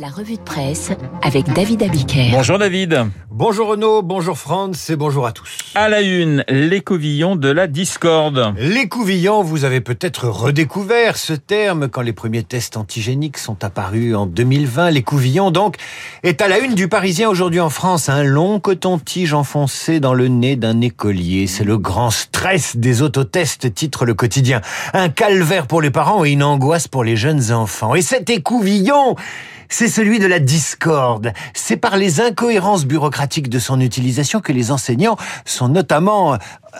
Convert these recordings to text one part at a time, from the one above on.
La revue de presse avec David Abiker. Bonjour David. Bonjour Renaud, bonjour Franz et bonjour à tous. À la une, l'écouvillon de la discorde. L'écouvillon, vous avez peut-être redécouvert ce terme quand les premiers tests antigéniques sont apparus en 2020. L'écouvillon, donc, est à la une du Parisien aujourd'hui en France. Un long coton-tige enfoncé dans le nez d'un écolier. C'est le grand stress des autotests, titre le quotidien. Un calvaire pour les parents et une angoisse pour les jeunes enfants. Et cet écouvillon, c'est celui de la discorde. C'est par les incohérences bureaucratiques de son utilisation que les enseignants sont notamment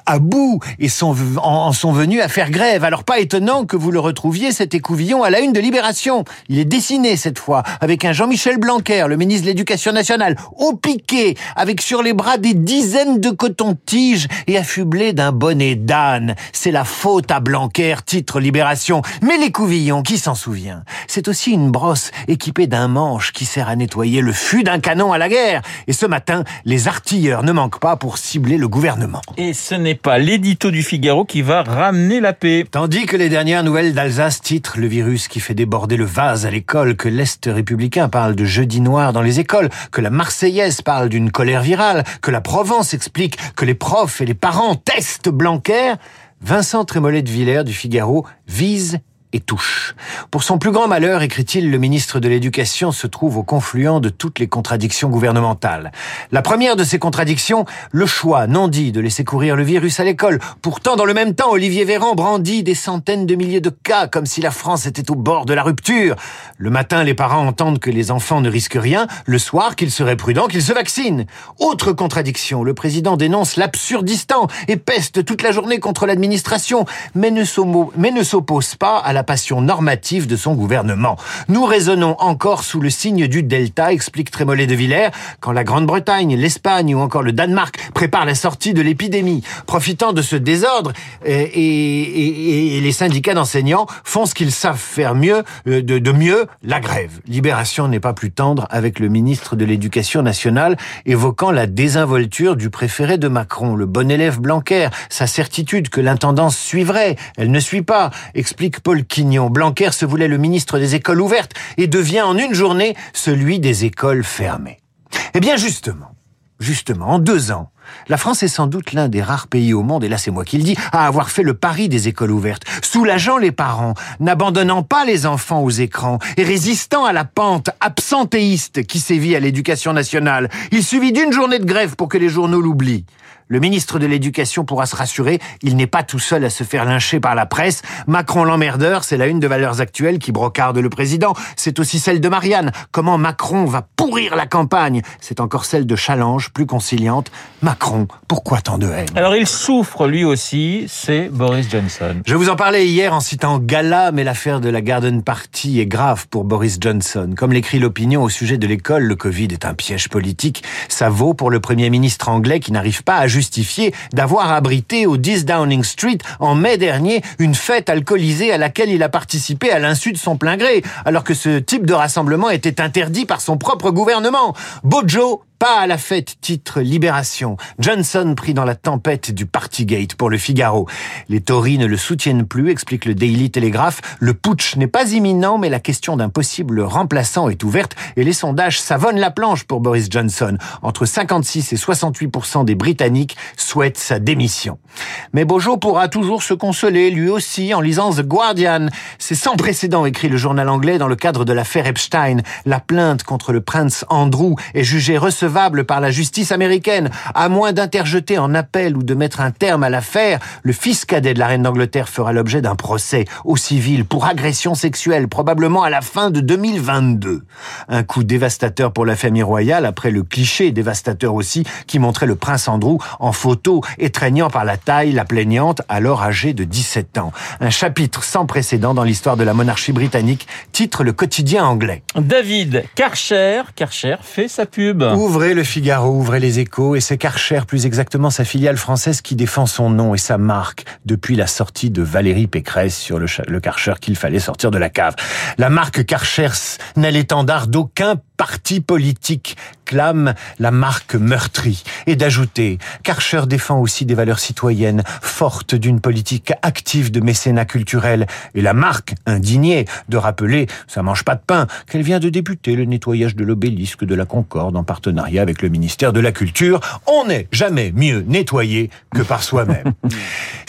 à bout et sont, en, sont venus à faire grève. Alors pas étonnant que vous le retrouviez, cet écouvillon, à la une de Libération. Il est dessiné cette fois, avec un Jean-Michel Blanquer, le ministre de l'Éducation nationale, au piqué, avec sur les bras des dizaines de cotons-tiges et affublé d'un bonnet d'âne. C'est la faute à Blanquer, titre Libération. Mais l'écouvillon, qui s'en souvient? C'est aussi une brosse équipée d'un manche qui sert à nettoyer le fût d'un canon à la guerre. Et ce matin, les artilleurs ne manquent pas pour cibler le gouvernement. Et ce n'est pas l'édito du Figaro qui va ramener la paix. Tandis que les dernières nouvelles d'Alsace titrent le virus qui fait déborder le vase à l'école, que l'Est républicain parle de jeudi noir dans les écoles, que la Marseillaise parle d'une colère virale, que la Provence explique que les profs et les parents testent Blanquer, Vincent Trémollet de Villers du Figaro vise et touche. Pour son plus grand malheur, écrit-il, le ministre de l'Éducation se trouve au confluent de toutes les contradictions gouvernementales. La première de ces contradictions, le choix non dit de laisser courir le virus à l'école. Pourtant, dans le même temps, Olivier Véran brandit des centaines de milliers de cas comme si la France était au bord de la rupture. Le matin, les parents entendent que les enfants ne risquent rien. Le soir, qu'il serait prudent qu'ils se vaccinent. Autre contradiction, le président dénonce l'absurdistan et peste toute la journée contre l'administration, mais ne s'oppose pas à la la passion normative de son gouvernement. Nous raisonnons encore sous le signe du Delta, explique Trémollet de Villers, quand la Grande-Bretagne, l'Espagne ou encore le Danemark préparent la sortie de l'épidémie. Profitant de ce désordre, et, et, et les syndicats d'enseignants font ce qu'ils savent faire mieux, euh, de, de mieux, la grève. Libération n'est pas plus tendre avec le ministre de l'Éducation nationale, évoquant la désinvolture du préféré de Macron, le bon élève Blanquer, sa certitude que l'intendance suivrait. Elle ne suit pas, explique Paul Quignon. Blanquer se voulait le ministre des écoles ouvertes et devient en une journée celui des écoles fermées. Eh bien justement, justement, en deux ans, la France est sans doute l'un des rares pays au monde, et là c'est moi qui le dis, à avoir fait le pari des écoles ouvertes, soulageant les parents, n'abandonnant pas les enfants aux écrans et résistant à la pente absentéiste qui sévit à l'éducation nationale. Il suffit d'une journée de grève pour que les journaux l'oublient. Le ministre de l'Éducation pourra se rassurer, il n'est pas tout seul à se faire lyncher par la presse. Macron l'emmerdeur, c'est la une de Valeurs Actuelles qui brocarde le président. C'est aussi celle de Marianne. Comment Macron va pourrir la campagne? C'est encore celle de Challenge, plus conciliante. Macron, pourquoi tant de haine? Alors il souffre lui aussi, c'est Boris Johnson. Je vous en parlais hier en citant Gala, mais l'affaire de la Garden Party est grave pour Boris Johnson. Comme l'écrit l'opinion au sujet de l'école, le Covid est un piège politique. Ça vaut pour le Premier ministre anglais qui n'arrive pas à justifié d'avoir abrité au 10 Downing Street en mai dernier une fête alcoolisée à laquelle il a participé à l'insu de son plein gré, alors que ce type de rassemblement était interdit par son propre gouvernement. Bojo pas à la fête, titre Libération. Johnson pris dans la tempête du Partygate pour le Figaro. Les Tories ne le soutiennent plus, explique le Daily Telegraph. Le putsch n'est pas imminent, mais la question d'un possible remplaçant est ouverte et les sondages savonnent la planche pour Boris Johnson. Entre 56 et 68% des Britanniques souhaitent sa démission. Mais Bojo pourra toujours se consoler, lui aussi, en lisant The Guardian. C'est sans précédent, écrit le journal anglais dans le cadre de l'affaire Epstein. La plainte contre le prince Andrew est jugée par la justice américaine. À moins d'interjeter en appel ou de mettre un terme à l'affaire, le fils cadet de la reine d'Angleterre fera l'objet d'un procès au civil pour agression sexuelle, probablement à la fin de 2022. Un coup dévastateur pour la famille royale, après le cliché dévastateur aussi qui montrait le prince Andrew en photo, étreignant par la taille la plaignante, alors âgée de 17 ans. Un chapitre sans précédent dans l'histoire de la monarchie britannique, titre le quotidien anglais. David Karcher, Karcher fait sa pub. Ouvrez le Figaro, ouvrez les échos, et c'est Karcher, plus exactement sa filiale française, qui défend son nom et sa marque depuis la sortie de Valérie Pécresse sur le, le Karcher qu'il fallait sortir de la cave. La marque Karcher n'est l'étendard d'aucun parti politique. La marque meurtrie. Et d'ajouter, Karcher défend aussi des valeurs citoyennes fortes d'une politique active de mécénat culturel. Et la marque, indignée, de rappeler, ça mange pas de pain, qu'elle vient de débuter le nettoyage de l'obélisque de la Concorde en partenariat avec le ministère de la Culture. On n'est jamais mieux nettoyé que par soi-même.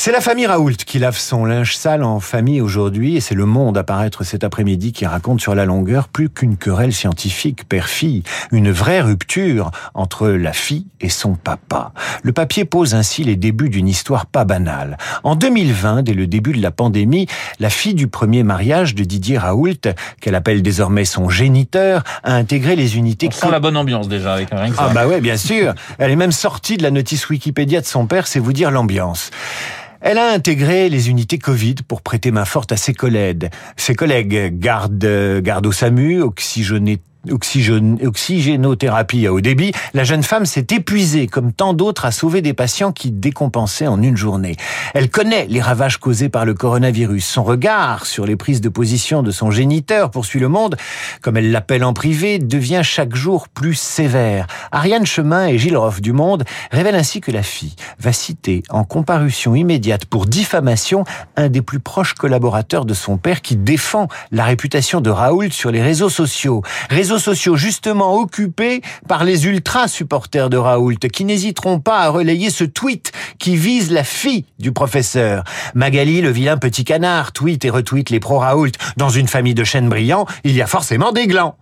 C'est la famille Raoult qui lave son linge sale en famille aujourd'hui et c'est le monde à paraître cet après-midi qui raconte sur la longueur plus qu'une querelle scientifique père-fille, une vraie rupture entre la fille et son papa. Le papier pose ainsi les débuts d'une histoire pas banale. En 2020, dès le début de la pandémie, la fille du premier mariage de Didier Raoult, qu'elle appelle désormais son géniteur, a intégré les unités... On sent la bonne ambiance déjà avec un Ah bah ouais, bien sûr. Elle est même sortie de la notice Wikipédia de son père, c'est vous dire l'ambiance. Elle a intégré les unités Covid pour prêter main forte à ses collègues. Ses collègues garde, garde au SAMU, oxygénothérapie à haut débit, la jeune femme s'est épuisée, comme tant d'autres, à sauver des patients qui décompensaient en une journée. Elle connaît les ravages causés par le coronavirus. Son regard sur les prises de position de son géniteur, poursuit le monde, comme elle l'appelle en privé, devient chaque jour plus sévère. Ariane Chemin et Gilles Roff du Monde révèlent ainsi que la fille va citer en comparution immédiate pour diffamation un des plus proches collaborateurs de son père qui défend la réputation de Raoult sur les réseaux sociaux sociaux justement occupés par les ultra supporters de Raoult qui n'hésiteront pas à relayer ce tweet qui vise la fille du professeur. Magali, le vilain petit canard, tweet et retweet les pro-Raoult. Dans une famille de chênes brillants, il y a forcément des glands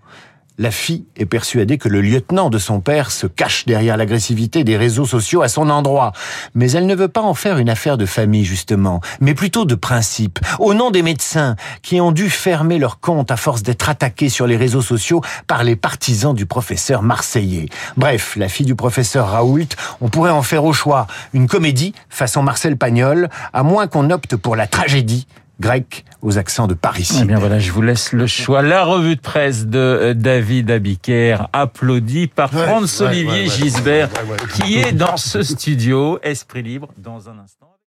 la fille est persuadée que le lieutenant de son père se cache derrière l'agressivité des réseaux sociaux à son endroit. Mais elle ne veut pas en faire une affaire de famille, justement, mais plutôt de principe. Au nom des médecins qui ont dû fermer leur compte à force d'être attaqués sur les réseaux sociaux par les partisans du professeur marseillais. Bref, la fille du professeur Raoult, on pourrait en faire au choix une comédie façon Marcel Pagnol, à moins qu'on opte pour la tragédie grec aux accents de Paris. Eh bien voilà, je vous laisse le choix. La revue de presse de euh, David Abiker, applaudie par Franz Olivier Gisbert, qui est dans ce studio. Esprit libre dans un instant.